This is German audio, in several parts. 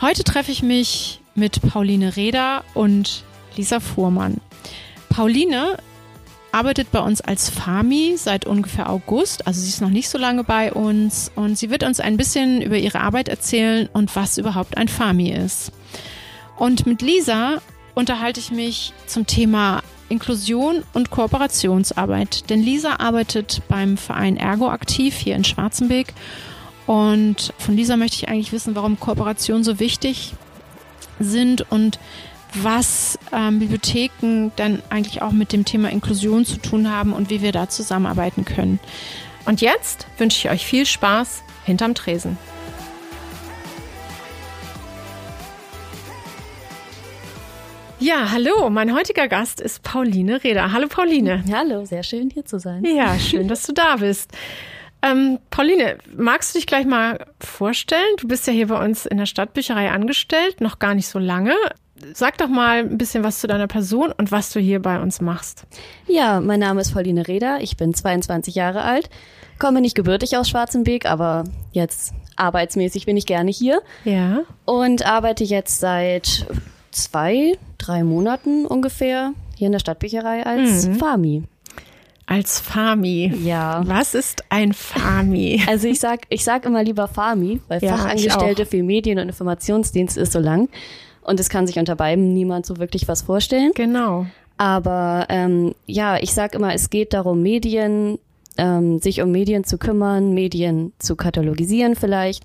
Heute treffe ich mich mit Pauline Reder und Lisa Fuhrmann. Pauline arbeitet bei uns als Fami seit ungefähr August, also sie ist noch nicht so lange bei uns und sie wird uns ein bisschen über ihre Arbeit erzählen und was überhaupt ein Fami ist. Und mit Lisa unterhalte ich mich zum Thema Inklusion und Kooperationsarbeit, denn Lisa arbeitet beim Verein Ergo aktiv hier in Schwarzenbeek und von Lisa möchte ich eigentlich wissen, warum Kooperationen so wichtig sind und was ähm, Bibliotheken dann eigentlich auch mit dem Thema Inklusion zu tun haben und wie wir da zusammenarbeiten können. Und jetzt wünsche ich euch viel Spaß hinterm Tresen. Ja, hallo, mein heutiger Gast ist Pauline Reda. Hallo Pauline. Hallo, sehr schön hier zu sein. Ja, schön, dass du da bist. Ähm, Pauline, magst du dich gleich mal vorstellen? Du bist ja hier bei uns in der Stadtbücherei angestellt, noch gar nicht so lange. Sag doch mal ein bisschen was zu deiner Person und was du hier bei uns machst. Ja, mein Name ist Pauline Reda, ich bin 22 Jahre alt, komme nicht gebürtig aus Schwarzenbeek, aber jetzt arbeitsmäßig bin ich gerne hier. Ja. Und arbeite jetzt seit zwei, drei Monaten ungefähr hier in der Stadtbücherei als mhm. Fami. Als Fami. Ja. Was ist ein Fami? Also ich sag, ich sag immer lieber Fami, weil ja, Fachangestellte für Medien- und Informationsdienst ist so lang. Und es kann sich unter beiden niemand so wirklich was vorstellen. Genau. Aber ähm, ja, ich sag immer, es geht darum, Medien, ähm, sich um Medien zu kümmern, Medien zu katalogisieren vielleicht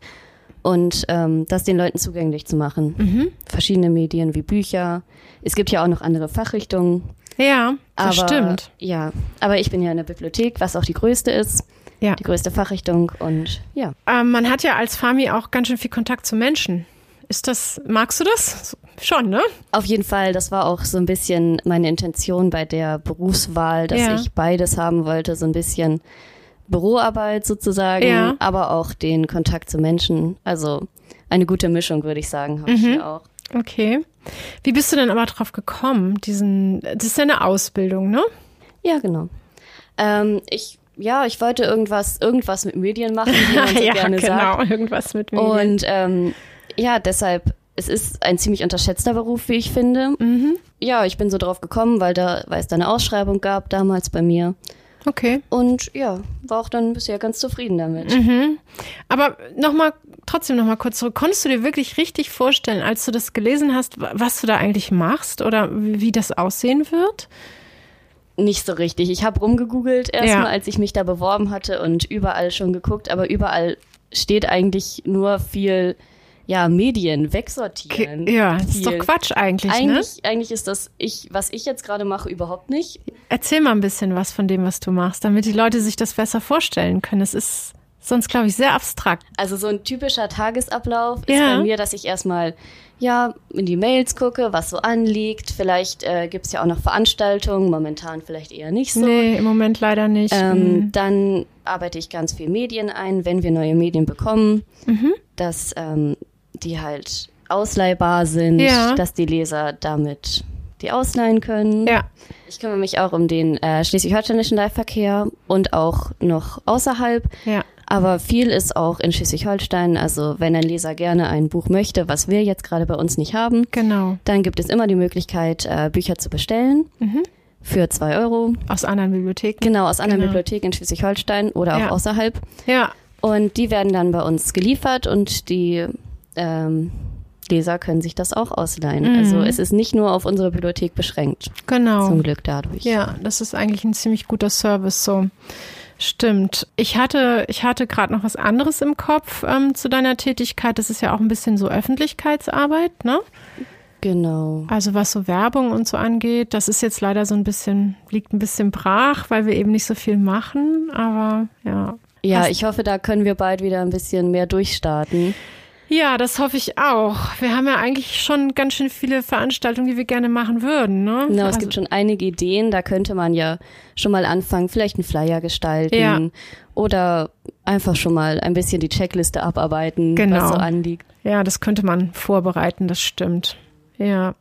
und ähm, das den Leuten zugänglich zu machen. Mhm. Verschiedene Medien wie Bücher. Es gibt ja auch noch andere Fachrichtungen. Ja, das aber, stimmt. Ja, aber ich bin ja in der Bibliothek, was auch die größte ist. Ja. Die größte Fachrichtung und ja. Ähm, man hat ja als Fami auch ganz schön viel Kontakt zu Menschen. Ist das, magst du das? Schon, ne? Auf jeden Fall. Das war auch so ein bisschen meine Intention bei der Berufswahl, dass ja. ich beides haben wollte. So ein bisschen Büroarbeit sozusagen, ja. aber auch den Kontakt zu Menschen. Also eine gute Mischung, würde ich sagen, habe mhm. ich hier auch. Okay. Wie bist du denn aber drauf gekommen? Diesen, das ist ja eine Ausbildung, ne? Ja, genau. Ähm, ich, ja, ich wollte irgendwas, irgendwas mit Medien machen, wie man so ja, gerne genau, sagt. irgendwas mit Medien. Und ähm, ja, deshalb, es ist ein ziemlich unterschätzter Beruf, wie ich finde. Mhm. Ja, ich bin so drauf gekommen, weil da, weil es da eine Ausschreibung gab damals bei mir. Okay. Und ja, war auch dann bisher ganz zufrieden damit. Mhm. Aber nochmal, trotzdem nochmal kurz zurück. Konntest du dir wirklich richtig vorstellen, als du das gelesen hast, was du da eigentlich machst oder wie das aussehen wird? Nicht so richtig. Ich habe rumgegoogelt erstmal, ja. als ich mich da beworben hatte und überall schon geguckt, aber überall steht eigentlich nur viel ja, Medien wegsortieren. Ja, das ist doch Quatsch eigentlich, ne? eigentlich ne? Eigentlich ist das, ich, was ich jetzt gerade mache, überhaupt nicht. Erzähl mal ein bisschen was von dem, was du machst, damit die Leute sich das besser vorstellen können. Es ist sonst, glaube ich, sehr abstrakt. Also so ein typischer Tagesablauf ist ja. bei mir, dass ich erstmal ja, in die Mails gucke, was so anliegt. Vielleicht äh, gibt es ja auch noch Veranstaltungen, momentan vielleicht eher nicht so. Nee, im Moment leider nicht. Ähm, mhm. Dann arbeite ich ganz viel Medien ein, wenn wir neue Medien bekommen. Mhm. Das ähm, die halt ausleihbar sind, ja. dass die Leser damit die ausleihen können. Ja. Ich kümmere mich auch um den äh, schleswig-holsteinischen Leihverkehr und auch noch außerhalb. Ja. Aber viel ist auch in Schleswig-Holstein. Also wenn ein Leser gerne ein Buch möchte, was wir jetzt gerade bei uns nicht haben, genau. dann gibt es immer die Möglichkeit, äh, Bücher zu bestellen. Mhm. Für zwei Euro. Aus anderen Bibliotheken? Genau, aus anderen genau. Bibliotheken in Schleswig-Holstein oder ja. auch außerhalb. Ja. Und die werden dann bei uns geliefert und die ähm, Leser können sich das auch ausleihen. Mhm. Also es ist nicht nur auf unsere Bibliothek beschränkt. Genau. Zum Glück dadurch. Ja, das ist eigentlich ein ziemlich guter Service so. Stimmt. Ich hatte, ich hatte gerade noch was anderes im Kopf ähm, zu deiner Tätigkeit. Das ist ja auch ein bisschen so Öffentlichkeitsarbeit, ne? Genau. Also was so Werbung und so angeht, das ist jetzt leider so ein bisschen, liegt ein bisschen brach, weil wir eben nicht so viel machen. Aber ja. Ja, ich hoffe, da können wir bald wieder ein bisschen mehr durchstarten. Ja, das hoffe ich auch. Wir haben ja eigentlich schon ganz schön viele Veranstaltungen, die wir gerne machen würden. Ne? Genau, es also, gibt schon einige Ideen. Da könnte man ja schon mal anfangen, vielleicht einen Flyer gestalten ja. oder einfach schon mal ein bisschen die Checkliste abarbeiten, genau. was so anliegt. Ja, das könnte man vorbereiten, das stimmt. Ja.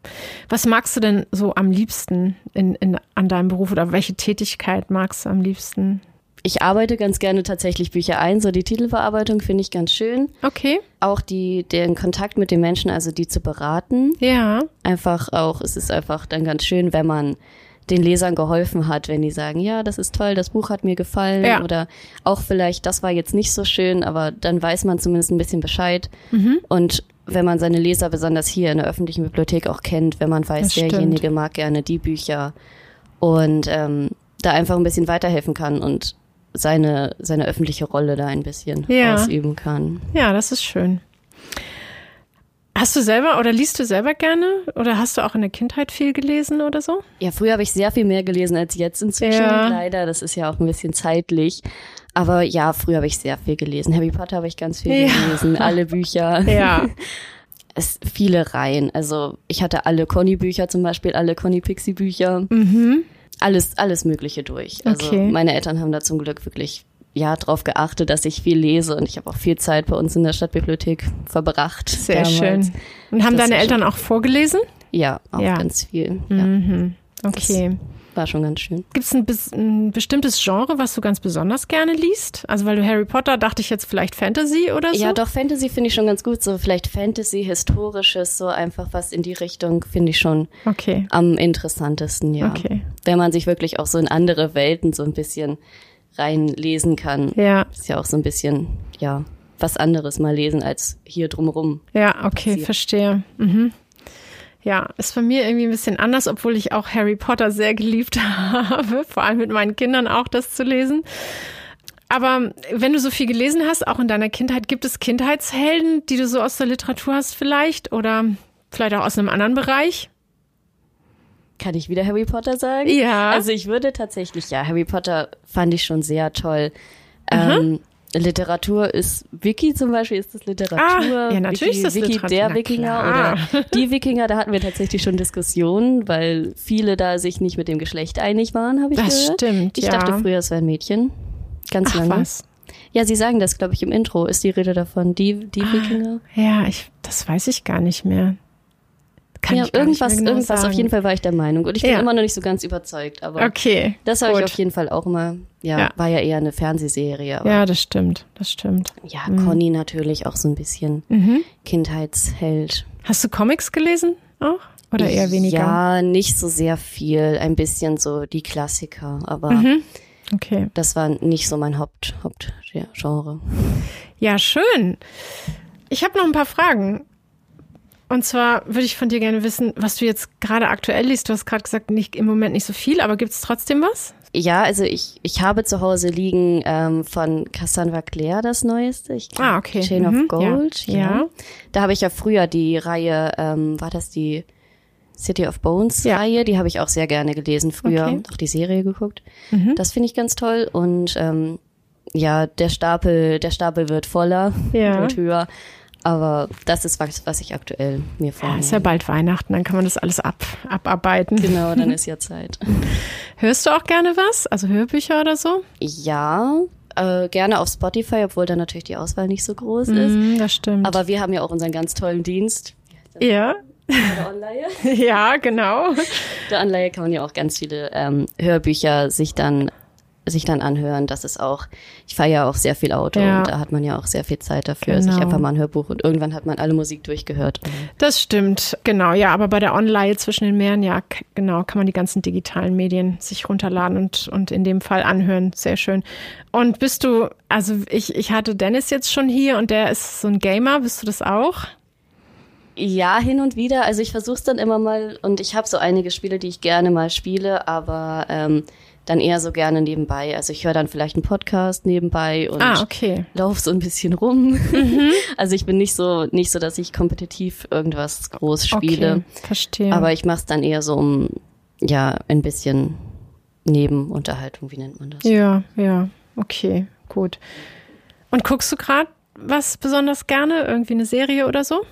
Was magst du denn so am liebsten in, in, an deinem Beruf oder welche Tätigkeit magst du am liebsten? Ich arbeite ganz gerne tatsächlich Bücher ein. So die Titelverarbeitung finde ich ganz schön. Okay. Auch die, den Kontakt mit den Menschen, also die zu beraten. Ja. Einfach auch, es ist einfach dann ganz schön, wenn man den Lesern geholfen hat, wenn die sagen, ja, das ist toll, das Buch hat mir gefallen ja. oder auch vielleicht, das war jetzt nicht so schön, aber dann weiß man zumindest ein bisschen Bescheid. Mhm. Und wenn man seine Leser besonders hier in der öffentlichen Bibliothek auch kennt, wenn man weiß, derjenige mag gerne die Bücher und ähm, da einfach ein bisschen weiterhelfen kann und seine, seine öffentliche Rolle da ein bisschen ja. ausüben kann. Ja, das ist schön. Hast du selber oder liest du selber gerne oder hast du auch in der Kindheit viel gelesen oder so? Ja, früher habe ich sehr viel mehr gelesen als jetzt inzwischen. Ja. Leider, das ist ja auch ein bisschen zeitlich. Aber ja, früher habe ich sehr viel gelesen. Harry Potter habe ich ganz viel ja. gelesen, alle Bücher. Ja. es viele Reihen. Also ich hatte alle Conny-Bücher zum Beispiel, alle Conny-Pixie-Bücher. Mhm alles, alles Mögliche durch. Also okay. meine Eltern haben da zum Glück wirklich ja drauf geachtet, dass ich viel lese und ich habe auch viel Zeit bei uns in der Stadtbibliothek verbracht. Sehr damals. schön. Und haben das deine Eltern auch vorgelesen? Ja, auch ja. ganz viel. Ja. Mhm. Okay. Das war schon ganz schön. Gibt es ein, ein, bestimmtes Genre, was du ganz besonders gerne liest? Also weil du Harry Potter, dachte ich jetzt vielleicht Fantasy oder so? Ja, doch, Fantasy finde ich schon ganz gut. So vielleicht Fantasy, Historisches, so einfach was in die Richtung finde ich schon okay. am interessantesten, ja. Okay. Wenn man sich wirklich auch so in andere Welten so ein bisschen reinlesen kann. Ja. Ist ja auch so ein bisschen, ja, was anderes mal lesen als hier drumrum. Ja, okay, passiert. verstehe. Mhm. Ja, ist bei mir irgendwie ein bisschen anders, obwohl ich auch Harry Potter sehr geliebt habe, vor allem mit meinen Kindern auch das zu lesen. Aber wenn du so viel gelesen hast, auch in deiner Kindheit, gibt es Kindheitshelden, die du so aus der Literatur hast vielleicht oder vielleicht auch aus einem anderen Bereich? Kann ich wieder Harry Potter sagen? Ja. Also ich würde tatsächlich, ja, Harry Potter fand ich schon sehr toll. Ähm, Literatur ist Wiki zum Beispiel, ist das Literatur? Ah, ja, natürlich Wiki, ist das Wiki Literatur. der Wikinger oder die Wikinger, da hatten wir tatsächlich schon Diskussionen, weil viele da sich nicht mit dem Geschlecht einig waren, habe ich das gehört. Das stimmt, Ich ja. dachte früher, es wäre ein Mädchen. Ganz Ach, lange. Was? Ja, sie sagen das, glaube ich, im Intro ist die Rede davon, die, die ah, Wikinger. Ja, ich, das weiß ich gar nicht mehr. Kann ja, irgendwas, genau irgendwas. Sagen. Auf jeden Fall war ich der Meinung. Und ich bin ja. immer noch nicht so ganz überzeugt. Aber okay, das habe ich auf jeden Fall auch immer. Ja, ja, war ja eher eine Fernsehserie. ja, das stimmt. Das stimmt. Ja, mhm. Conny natürlich auch so ein bisschen mhm. Kindheitsheld. Hast du Comics gelesen auch? Oder eher weniger? Ja, nicht so sehr viel. Ein bisschen so die Klassiker. Aber mhm. okay. das war nicht so mein Haupt, Hauptgenre. Ja, schön. Ich habe noch ein paar Fragen. Und zwar würde ich von dir gerne wissen, was du jetzt gerade aktuell liest. Du hast gerade gesagt, nicht, im Moment nicht so viel, aber gibt es trotzdem was? Ja, also ich, ich habe zu Hause liegen ähm, von Cassandra Clare das Neueste. Ich ah, okay. Chain mhm, of Gold. Ja. ja. Da habe ich ja früher die Reihe, ähm, war das die City of Bones ja. Reihe, die habe ich auch sehr gerne gelesen früher, okay. auch die Serie geguckt. Mhm. Das finde ich ganz toll und ähm, ja, der Stapel, der Stapel wird voller, ja. wird höher. Aber das ist was, was ich aktuell mir vornehme. Ja, ist ja bald Weihnachten, dann kann man das alles ab, abarbeiten. Genau, dann ist ja Zeit. Hörst du auch gerne was? Also Hörbücher oder so? Ja, äh, gerne auf Spotify, obwohl da natürlich die Auswahl nicht so groß ist. Mm, das stimmt. Aber wir haben ja auch unseren ganz tollen Dienst. Ja. Anleihe. ja, genau. Der Anleihe kann man ja auch ganz viele ähm, Hörbücher sich dann sich dann anhören. Das ist auch, ich fahre ja auch sehr viel Auto ja. und da hat man ja auch sehr viel Zeit dafür, genau. sich einfach mal ein Hörbuch und irgendwann hat man alle Musik durchgehört. Das stimmt, genau, ja, aber bei der Online zwischen den Meeren, ja, genau, kann man die ganzen digitalen Medien sich runterladen und, und in dem Fall anhören. Sehr schön. Und bist du, also ich, ich hatte Dennis jetzt schon hier und der ist so ein Gamer, bist du das auch? Ja, hin und wieder. Also ich versuche es dann immer mal und ich habe so einige Spiele, die ich gerne mal spiele, aber ähm, dann eher so gerne nebenbei. Also ich höre dann vielleicht einen Podcast nebenbei und ah, okay. laufe so ein bisschen rum. Mhm. Also ich bin nicht so nicht so, dass ich kompetitiv irgendwas groß spiele. Okay, verstehe. Aber ich mache es dann eher so um ja ein bisschen Nebenunterhaltung. Wie nennt man das? Ja, ja, okay, gut. Und guckst du gerade was besonders gerne? Irgendwie eine Serie oder so?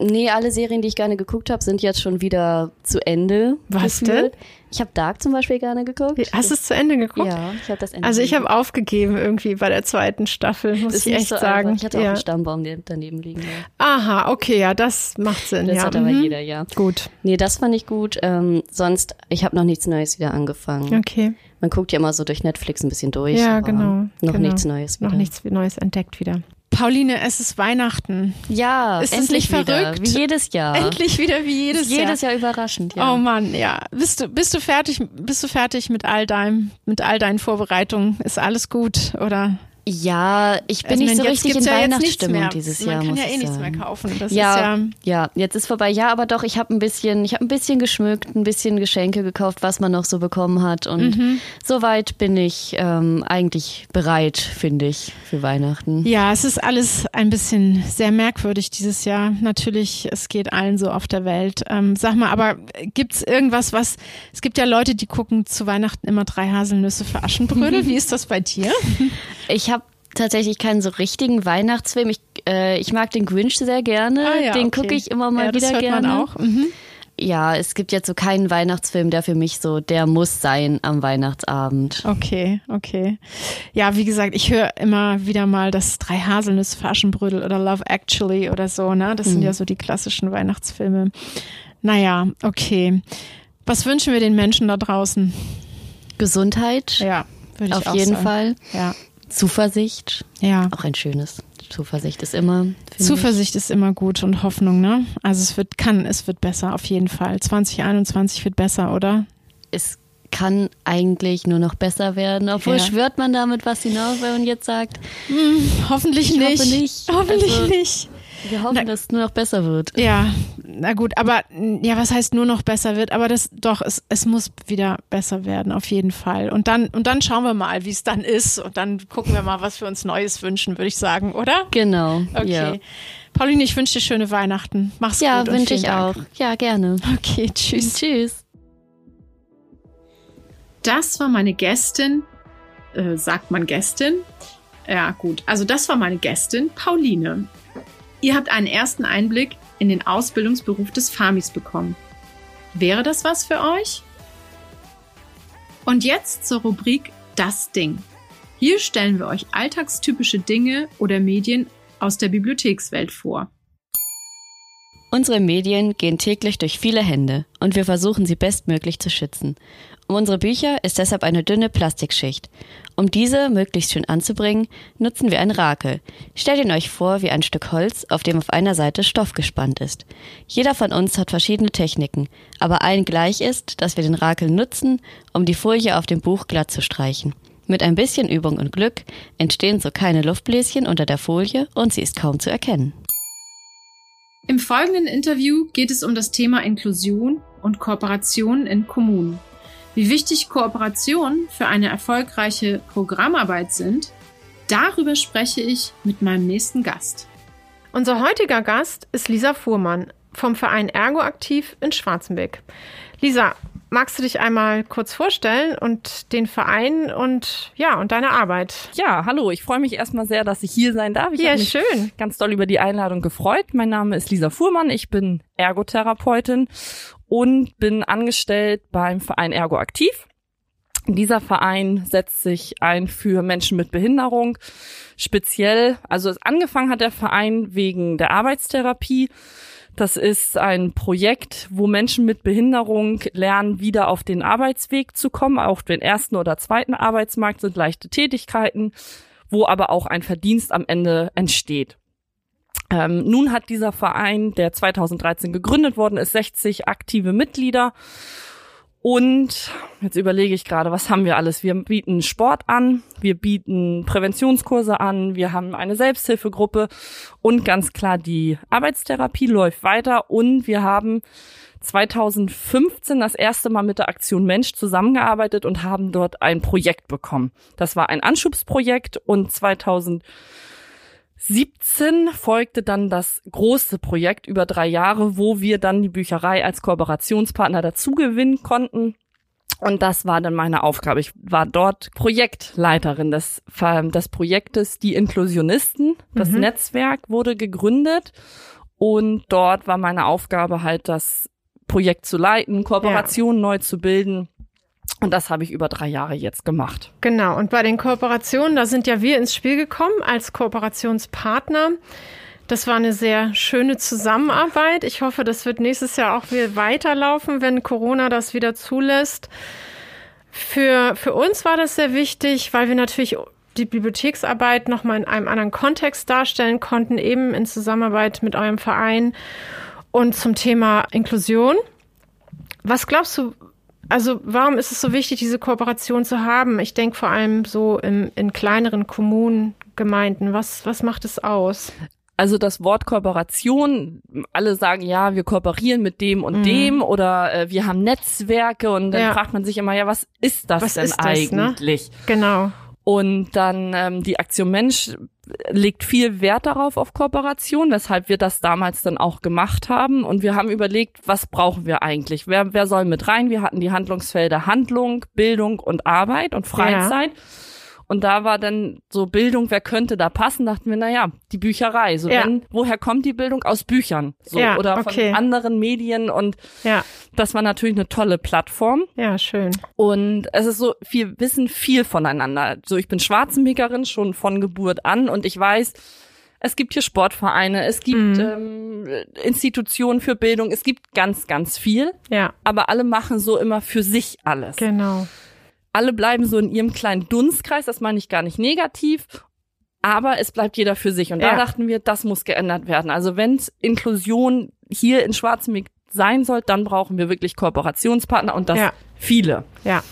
Nee, alle Serien, die ich gerne geguckt habe, sind jetzt schon wieder zu Ende. Was gefühlt. Ich habe Dark zum Beispiel gerne geguckt. Hast du es zu Ende geguckt? Ja, ich habe das Ende. Also ich habe aufgegeben irgendwie bei der zweiten Staffel, muss ist ich echt so sagen. Einfach. Ich hatte ja. auch einen Stammbaum der daneben liegen. Ja. Aha, okay, ja, das macht Sinn. Das ja. hat aber mhm. jeder, ja. Gut, Nee, das fand ich gut. Ähm, sonst, ich habe noch nichts Neues wieder angefangen. okay. Man guckt ja immer so durch Netflix ein bisschen durch. Ja, aber genau, Noch genau. nichts Neues wieder. Noch nichts Neues entdeckt wieder. Pauline, es ist Weihnachten. Ja, Ist endlich nicht wieder. verrückt? Wie jedes Jahr. Endlich wieder wie jedes, Ist jedes Jahr überraschend, Jahr. ja. Oh Mann, ja. Bist du, bist du fertig, bist du fertig mit all deinem, mit all deinen Vorbereitungen? Ist alles gut, oder? Ja, ich bin Also, nicht so richtig in ja Weihnachtsstimmung dieses Man Jahr, kann muss ja eh nichts sagen. mehr kaufen. Das ja, ja, ja, jetzt ist vorbei. Ja, aber doch, ich habe ein bisschen, ich habe ein bisschen geschmückt, ein bisschen Geschenke gekauft, was man noch so bekommen hat. Und Mhm. soweit bin ich ähm, eigentlich bereit, finde ich, für Weihnachten. Ja, es ist alles ein bisschen sehr merkwürdig dieses Jahr. Natürlich, es geht allen so auf der Welt. Ähm, sag mal, aber gibt's irgendwas, was, es gibt ja Leute, die gucken zu Weihnachten immer drei Haselnüsse für Aschenbrödel. Wie ist das bei dir? Ich tatsächlich keinen so richtigen Weihnachtsfilm. Ich, äh, ich mag den Grinch sehr gerne. Ah ja, den okay. gucke ich immer mal ja, das wieder hört gerne. man auch. Mhm. Ja, es gibt jetzt so keinen Weihnachtsfilm, der für mich so, der muss sein am Weihnachtsabend. Okay, okay. Ja, wie gesagt, ich höre immer wieder mal das Drei Haselnüsse für Aschenbrödel oder Love Actually oder so, ne? Das sind ja so die klassischen Weihnachtsfilme. Naja, okay. Was wünschen wir den Menschen da draußen? Gesundheit, Ja, würde ich auf auch jeden sagen. Fall. Ja, Zuversicht, ja. auch ein schönes. Zuversicht ist immer. finde ich. Zuversicht ist immer gut und Hoffnung, ne? Also es wird, kann, es wird besser, auf jeden Fall. 2021 wird besser, oder? Es kann eigentlich nur noch besser werden. Obwohl Ja. schwört man damit was hinaus, wenn man jetzt sagt, Hoffentlich Ich nicht. hoffe nicht. Hoffentlich Also- nicht. Wir hoffen, Na- dass es nur noch besser wird. Ja, na gut, aber ja, was heißt nur noch besser wird? Aber das doch, es, es muss wieder besser werden, auf jeden Fall. Und dann, und dann schauen wir mal, wie es dann ist. Und dann gucken wir mal, was wir uns Neues wünschen, würde ich sagen, oder? Genau. Okay. Ja, Pauline, ich wünsche dir schöne Weihnachten. Mach's ja gut. und wünsche ich auch. Dank. Ja, gerne. Okay, tschüss. Tschüss. Das war meine Gästin. Äh, sagt man Gästin? Ja, gut. Also das war meine Gästin, Pauline. Ihr habt einen ersten Einblick in den Ausbildungsberuf des Famis bekommen. Wäre das was für euch? Und jetzt zur Rubrik Das Ding. Hier stellen wir euch alltagstypische Dinge oder Medien aus der Bibliothekswelt vor. Unsere Medien gehen täglich durch viele Hände und wir versuchen sie bestmöglich zu schützen. Um unsere Bücher ist deshalb eine dünne Plastikschicht. Um diese möglichst schön anzubringen, nutzen wir ein Rakel. Stellt ihn euch vor wie ein Stück Holz, auf dem auf einer Seite Stoff gespannt ist. Jeder von uns hat verschiedene Techniken, aber allen gleich ist, dass wir den Rakel nutzen, um die Folie auf dem Buch glatt zu streichen. Mit ein bisschen Übung und Glück entstehen so keine Luftbläschen unter der Folie und sie ist kaum zu erkennen. Im folgenden Interview geht es um das Thema Inklusion und Kooperation in Kommunen. Wie wichtig Kooperationen für eine erfolgreiche Programmarbeit sind, darüber spreche ich mit meinem nächsten Gast. Unser heutiger Gast ist Lisa Fuhrmann vom Verein Ergo Aktiv in Schwarzenbeck. Lisa, magst du dich einmal kurz vorstellen und den Verein und ja, und deine Arbeit? Ja, hallo, ich freue mich erstmal sehr, dass ich hier sein darf. Ich Ja, schön. ganz doll über die Einladung gefreut. Mein Name ist Lisa Fuhrmann, ich bin Ergotherapeutin und bin angestellt beim Verein Ergo Aktiv. Dieser Verein setzt sich ein für Menschen mit Behinderung. Speziell, also es angefangen hat der Verein wegen der Arbeitstherapie. Das ist ein Projekt, wo Menschen mit Behinderung lernen, wieder auf den Arbeitsweg zu kommen. Auf den ersten oder zweiten Arbeitsmarkt sind leichte Tätigkeiten, wo aber auch ein Verdienst am Ende entsteht. Ähm, nun hat dieser Verein, der 2013 gegründet worden ist, 60 aktive Mitglieder. Und jetzt überlege ich gerade, was haben wir alles? Wir bieten Sport an, wir bieten Präventionskurse an, wir haben eine Selbsthilfegruppe und ganz klar die Arbeitstherapie läuft weiter und wir haben 2015 das erste Mal mit der Aktion Mensch zusammengearbeitet und haben dort ein Projekt bekommen. Das war ein Anschubsprojekt und 2017 folgte dann das große Projekt über drei Jahre, wo wir dann die Bücherei als Kooperationspartner dazu gewinnen konnten. Und das war dann meine Aufgabe. Ich war dort Projektleiterin des, des Projektes Die Inklusionisten. Das Mhm. Netzwerk wurde gegründet und dort war meine Aufgabe halt, das Projekt zu leiten, Kooperationen neu zu bilden. Und das habe ich über drei Jahre jetzt gemacht. Genau, und bei den Kooperationen, da sind ja wir ins Spiel gekommen als Kooperationspartner. Das war eine sehr schöne Zusammenarbeit. Ich hoffe, das wird nächstes Jahr auch wieder weiterlaufen, wenn Corona das wieder zulässt. Für, für uns war das sehr wichtig, weil wir natürlich die Bibliotheksarbeit nochmal in einem anderen Kontext darstellen konnten, eben in Zusammenarbeit mit eurem Verein und zum Thema Inklusion. Was glaubst du, also warum ist es so wichtig, diese Kooperation zu haben? Ich denke vor allem so in, in kleineren Kommunen, Gemeinden. Was, was macht es aus? Also das Wort Kooperation, alle sagen ja, wir kooperieren mit dem und dem oder äh, wir haben Netzwerke und dann Mhm. Ja. fragt man sich immer, ja, was ist das Was denn ist das, ne? eigentlich? Genau. Und dann ähm, die Aktion Mensch legt viel Wert darauf auf Kooperation, weshalb wir das damals dann auch gemacht haben. Und wir haben überlegt, was brauchen wir eigentlich? Wer, wer soll mit rein? Wir hatten die Handlungsfelder Handlung, Bildung und Arbeit und Freizeit. Und da war dann so Bildung, wer könnte da passen? Dachten wir, na ja, die Bücherei. So, Ja. wenn, woher kommt die Bildung? Aus Büchern. So, Ja, oder okay. von anderen Medien. Und Ja, das war natürlich eine tolle Plattform. ja, schön. Und es ist so, wir wissen viel voneinander. So, ich bin Schwarzenbekerin schon von Geburt an und ich weiß, es gibt hier Sportvereine, es gibt ähm, Institutionen für Bildung, es gibt ganz, ganz viel. Ja, Aber alle machen so immer für sich alles. genau. Alle bleiben so in ihrem kleinen Dunstkreis, das meine ich gar nicht negativ. Aber es bleibt jeder für sich. Und da Ja. dachten wir, das muss geändert werden. Also wenn Inklusion hier in Schwarzenbeck sein soll, dann brauchen wir wirklich Kooperationspartner und das Ja. viele Ja,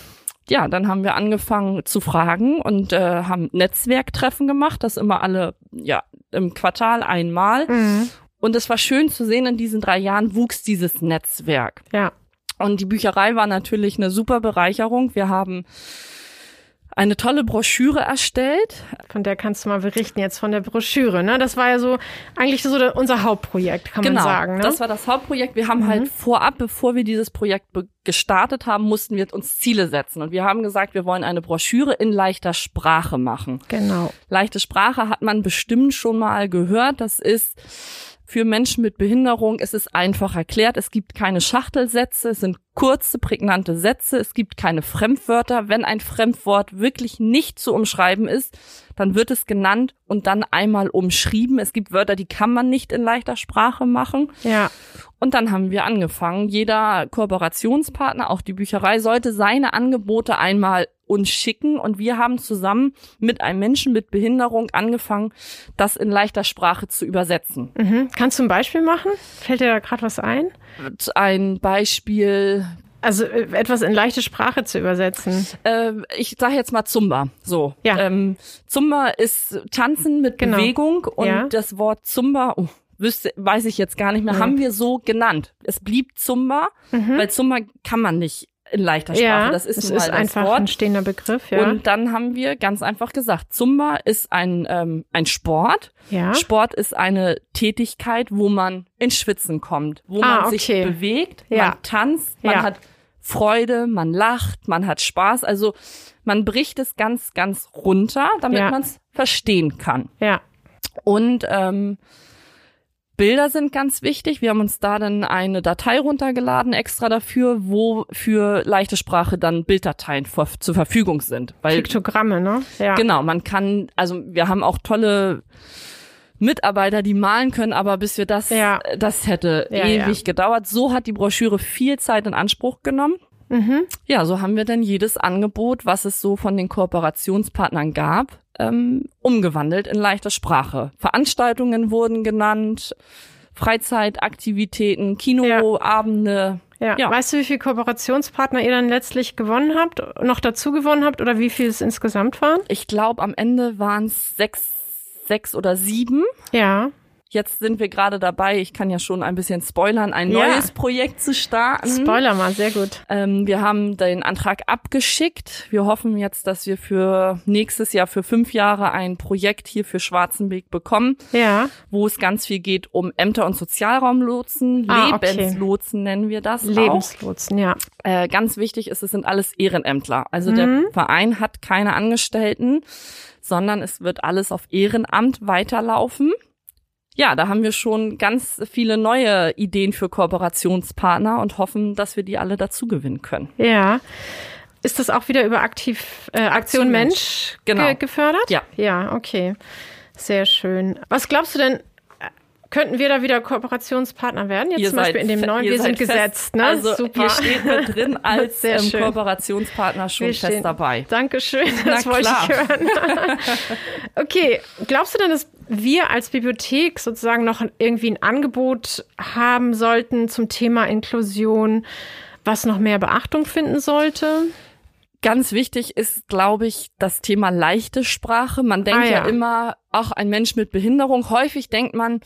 ja, dann haben wir angefangen zu fragen und äh, haben Netzwerktreffen gemacht, das immer alle, ja, im Quartal einmal. mhm. Und es war schön zu sehen, in diesen drei Jahren wuchs dieses Netzwerk. ja, Und die Bücherei war natürlich eine super Bereicherung. Wir haben eine tolle Broschüre erstellt. von der kannst du mal berichten jetzt von der Broschüre. Ne? Das war ja so eigentlich so unser Hauptprojekt, kann man sagen. Ne? Genau, das war das Hauptprojekt. Wir haben halt vorab, bevor wir dieses Projekt gestartet haben, mussten wir uns Ziele setzen. Und wir haben gesagt, wir wollen eine Broschüre in leichter Sprache machen. genau. Leichte Sprache hat man bestimmt schon mal gehört. Das ist für Menschen mit Behinderung, es ist einfach erklärt. Es gibt keine Schachtelsätze, es sind kurze, prägnante Sätze. Es gibt keine Fremdwörter. Wenn ein Fremdwort wirklich nicht zu umschreiben ist, dann wird es genannt und dann einmal umschrieben. Es gibt Wörter, die kann man nicht in leichter Sprache machen. Ja, Und dann haben wir angefangen. Jeder Kooperationspartner, auch die Bücherei, sollte seine Angebote einmal uns schicken. Und wir haben zusammen mit einem Menschen mit Behinderung angefangen, das in leichter Sprache zu übersetzen. mhm. kannst du ein Beispiel machen? Fällt dir da gerade was ein? Ein Beispiel, Also äh, etwas in leichte Sprache zu übersetzen. äh, ich sage jetzt mal Zumba. So. Ja. Ähm, Zumba ist Tanzen mit Genau. Bewegung und Ja. das Wort Zumba, oh, wüsste, weiß ich jetzt gar nicht mehr, Mhm. haben wir so genannt. Es blieb Zumba, weil Zumba kann man nicht in leichter Sprache. Ja, das ist, mal ist das einfach Wort. ein stehender Begriff. Ja, Und dann haben wir ganz einfach gesagt, Zumba ist ein, ähm, ein Sport. ja. Sport ist eine Tätigkeit, wo man ins Schwitzen kommt, wo Ah, man sich okay. bewegt, Ja. man tanzt, man Ja. hat Freude, man lacht, man hat Spaß. Also man bricht es ganz, ganz runter, damit man es verstehen kann. ja, Und ähm, Bilder sind ganz wichtig. Wir haben uns da dann eine Datei runtergeladen extra dafür, wo für leichte Sprache dann Bilddateien vor, zur Verfügung sind. Weil Piktogramme, ne? Ja. Genau, man kann, also wir haben auch tolle Mitarbeiter, die malen können, aber bis wir das, Ja. das hätte Ja, ewig ja. gedauert. So hat die Broschüre viel Zeit in Anspruch genommen. Mhm. Ja, so haben wir dann jedes Angebot, was es so von den Kooperationspartnern gab, ähm, umgewandelt in leichter Sprache. Veranstaltungen wurden genannt, Freizeitaktivitäten, Kinoabende. Ja. Ja. Weißt du, wie viele Kooperationspartner ihr dann letztlich gewonnen habt, noch dazu gewonnen habt oder wie viel es insgesamt waren? Ich glaube, am Ende waren es sechs, sechs oder sieben. Ja. Jetzt sind wir gerade dabei, ich kann ja schon ein bisschen spoilern, ein Ja. neues Projekt zu starten. Spoiler mal, sehr gut. Ähm, wir haben den Antrag abgeschickt. Wir hoffen jetzt, dass wir für nächstes Jahr für fünf Jahre ein Projekt hier für Schwarzenbeek bekommen, Ja, wo es ganz viel geht um Ämter- und Sozialraumlotsen, Ah, okay. Lebenslotsen nennen wir das auch. Lebenslotsen, ja. Äh, ganz wichtig ist, es sind alles Ehrenämtler. Also der Mhm. Verein hat keine Angestellten, sondern es wird alles auf Ehrenamt weiterlaufen. Ja, da haben wir schon ganz viele neue Ideen für Kooperationspartner und hoffen, dass wir die alle dazu gewinnen können. Ja. Ist das auch wieder über Aktiv, äh, Aktion Mensch, genau. ge gefördert? Ja. Ja, okay. Sehr schön. Was glaubst du denn, könnten wir da wieder Kooperationspartner werden? Jetzt Ihr zum Beispiel in dem neuen, wir sind fest- gesetzt, ne? Also Super. ihr steht mit drin als ähm. Kooperationspartner schon Wir fest stehen- dabei. Dankeschön, das Na wollte ich klar. hören. okay, glaubst du denn, dass wir als Bibliothek sozusagen noch irgendwie ein Angebot haben sollten zum Thema Inklusion, was noch mehr Beachtung finden sollte? Ganz wichtig ist, glaube ich, das Thema leichte Sprache. Man denkt Ah, ja. ja. immer, auch ein Mensch mit Behinderung. Häufig denkt man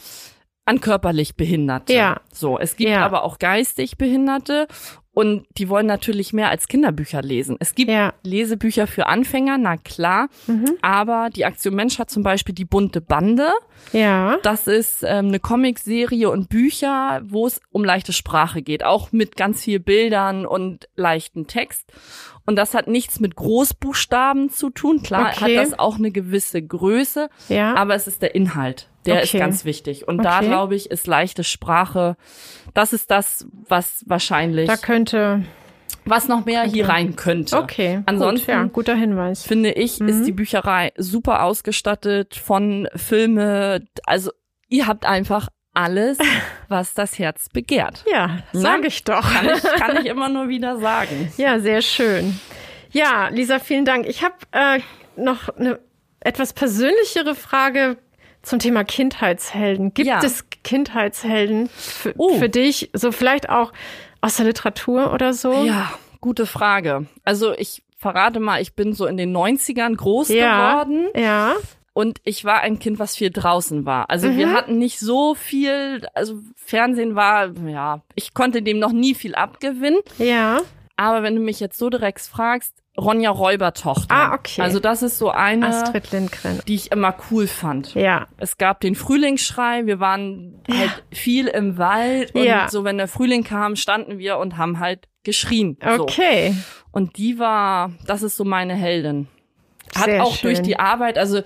an körperlich Behinderte. Ja. So, es gibt Ja. aber auch geistig Behinderte und die wollen natürlich mehr als Kinderbücher lesen. Es gibt Ja. Lesebücher für Anfänger, na klar. Mhm. Aber die Aktion Mensch hat zum Beispiel die bunte Bande. Ja. Das ist ähm, eine Comicserie und Bücher, wo es um leichte Sprache geht, auch mit ganz viel Bildern und leichten Text. Und das hat nichts mit Großbuchstaben zu tun. Klar Okay. hat das auch eine gewisse Größe, Ja. aber es ist der Inhalt. Der ist Okay. ganz wichtig. Und da, Okay. glaube ich, ist leichte Sprache, das ist das, was wahrscheinlich, da könnte. was noch mehr hier rein könnte. Okay. Ansonsten gut, ja, guter Hinweis. finde ich, Mhm. ist die Bücherei super ausgestattet von Filme. Also ihr habt einfach alles, was das Herz begehrt. Ja, sage ich doch. Kann ich, kann ich immer nur wieder sagen. Ja, sehr schön. Ja, Lisa, vielen Dank. Ich habe äh, noch eine etwas persönlichere Frage zum Thema Kindheitshelden. Gibt Ja. es Kindheitshelden für, Oh. für dich? So vielleicht auch aus der Literatur oder so? Ja, gute Frage. Also ich verrate mal, ich bin so in den 90ern groß Ja. geworden Ja. und ich war ein Kind, was viel draußen war. Also Mhm. wir hatten nicht so viel, also Fernsehen war, ja, ich konnte dem noch nie viel abgewinnen. Ja. Aber wenn du mich jetzt so direkt fragst, Ronja Räubertochter. Ah, okay. Also das ist so eine, Astrid Lindgren. die ich immer cool fand. Ja. Es gab den Frühlingsschrei, wir waren halt viel im Wald und Ja. so, wenn der Frühling kam, standen wir und haben halt geschrien. So. Okay. Und die war, das ist so meine Heldin. Hat Sehr auch durch schön. die Arbeit, also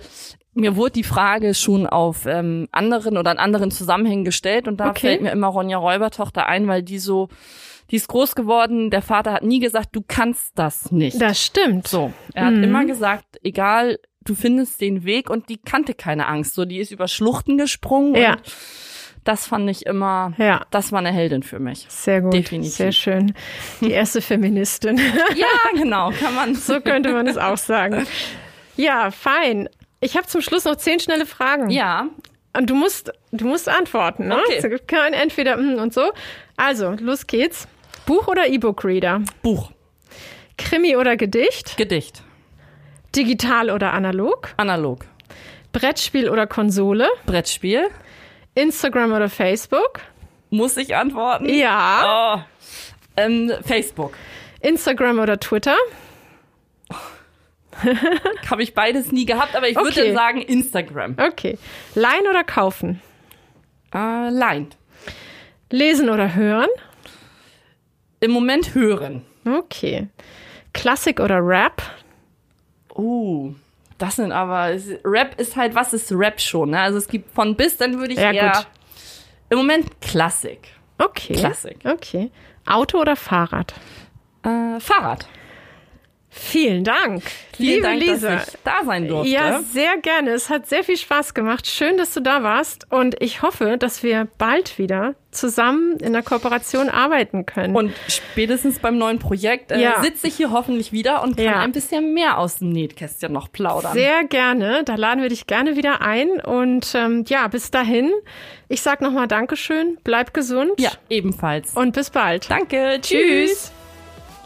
mir wurde die Frage schon auf ähm, anderen oder in anderen Zusammenhängen gestellt und da Okay. fällt mir immer Ronja Räubertochter ein, weil die so, die ist groß geworden, der Vater hat nie gesagt, du kannst das nicht. Das stimmt. So, er hat Mhm. immer gesagt, egal, du findest den Weg und die kannte keine Angst. So, die ist über Schluchten gesprungen Ja. und das fand ich immer, Ja. das war eine Heldin für mich. Sehr gut. Definitiv. Sehr schön. Die erste Feministin. Ja, genau, kann man. So könnte man es auch sagen. Ja, fein. Ich habe zum Schluss noch zehn schnelle Fragen. Ja, Und du musst, du musst antworten, ne? Okay. Es gibt kein Entweder mm und so. Also, los geht's. Buch oder E-Book-Reader? Buch, Krimi oder Gedicht? Gedicht, Digital oder analog? analog, Brettspiel oder Konsole? Brettspiel. Instagram oder Facebook? Muss ich antworten? Ja. Oh. Ähm, Facebook. Instagram oder Twitter? Habe ich beides nie gehabt, aber ich würde Okay. sagen Instagram. Okay. Leihen oder kaufen? Äh, Line. Lesen oder hören? Im Moment hören. Okay. Klassik oder Rap? Uh, das sind aber, Rap ist halt, was ist Rap schon? Ne? Also es gibt von bis, dann würde ich Ja, eher, gut. im Moment Klassik. Okay. Klassik. Okay. Auto oder Fahrrad? Äh, Fahrrad. Vielen Dank. Vielen Liebe Dank, Lisa. dass ich da sein durfte. Ja, sehr gerne. Es hat sehr viel Spaß gemacht. Schön, dass du da warst. Und ich hoffe, dass wir bald wieder zusammen in der Kooperation arbeiten können. Und spätestens beim neuen Projekt äh, Ja. sitze ich hier hoffentlich wieder und kann Ja. ein bisschen mehr aus dem Nähkästchen noch plaudern. sehr gerne. Da laden wir dich gerne wieder ein. Und ähm, ja, bis dahin. Ich sag nochmal Dankeschön. Bleib gesund. ja, ebenfalls. Und bis bald. Danke. Tschüss.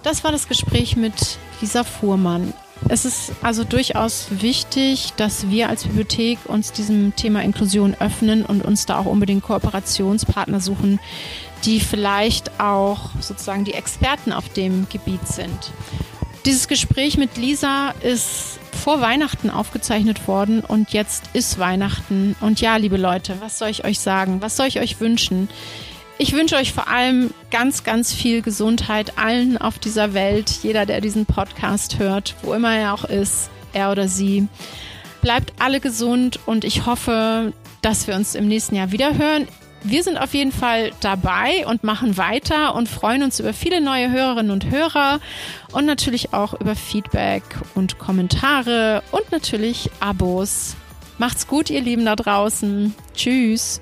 Das war das Gespräch mit Lisa Fuhrmann. Es ist also durchaus wichtig, dass wir als Bibliothek uns diesem Thema Inklusion öffnen und uns da auch unbedingt Kooperationspartner suchen, die vielleicht auch sozusagen die Experten auf dem Gebiet sind. Dieses Gespräch mit Lisa ist vor Weihnachten aufgezeichnet worden und jetzt ist Weihnachten. Und ja, liebe Leute, was soll ich euch sagen? Was soll ich euch wünschen? Ich wünsche euch vor allem ganz, ganz viel Gesundheit allen auf dieser Welt, jeder, der diesen Podcast hört, wo immer er auch ist, er oder sie. Bleibt alle gesund und ich hoffe, dass wir uns im nächsten Jahr wieder hören. Wir sind auf jeden Fall dabei und machen weiter und freuen uns über viele neue Hörerinnen und Hörer und natürlich auch über Feedback und Kommentare und natürlich Abos. Macht's gut, ihr Lieben da draußen. Tschüss.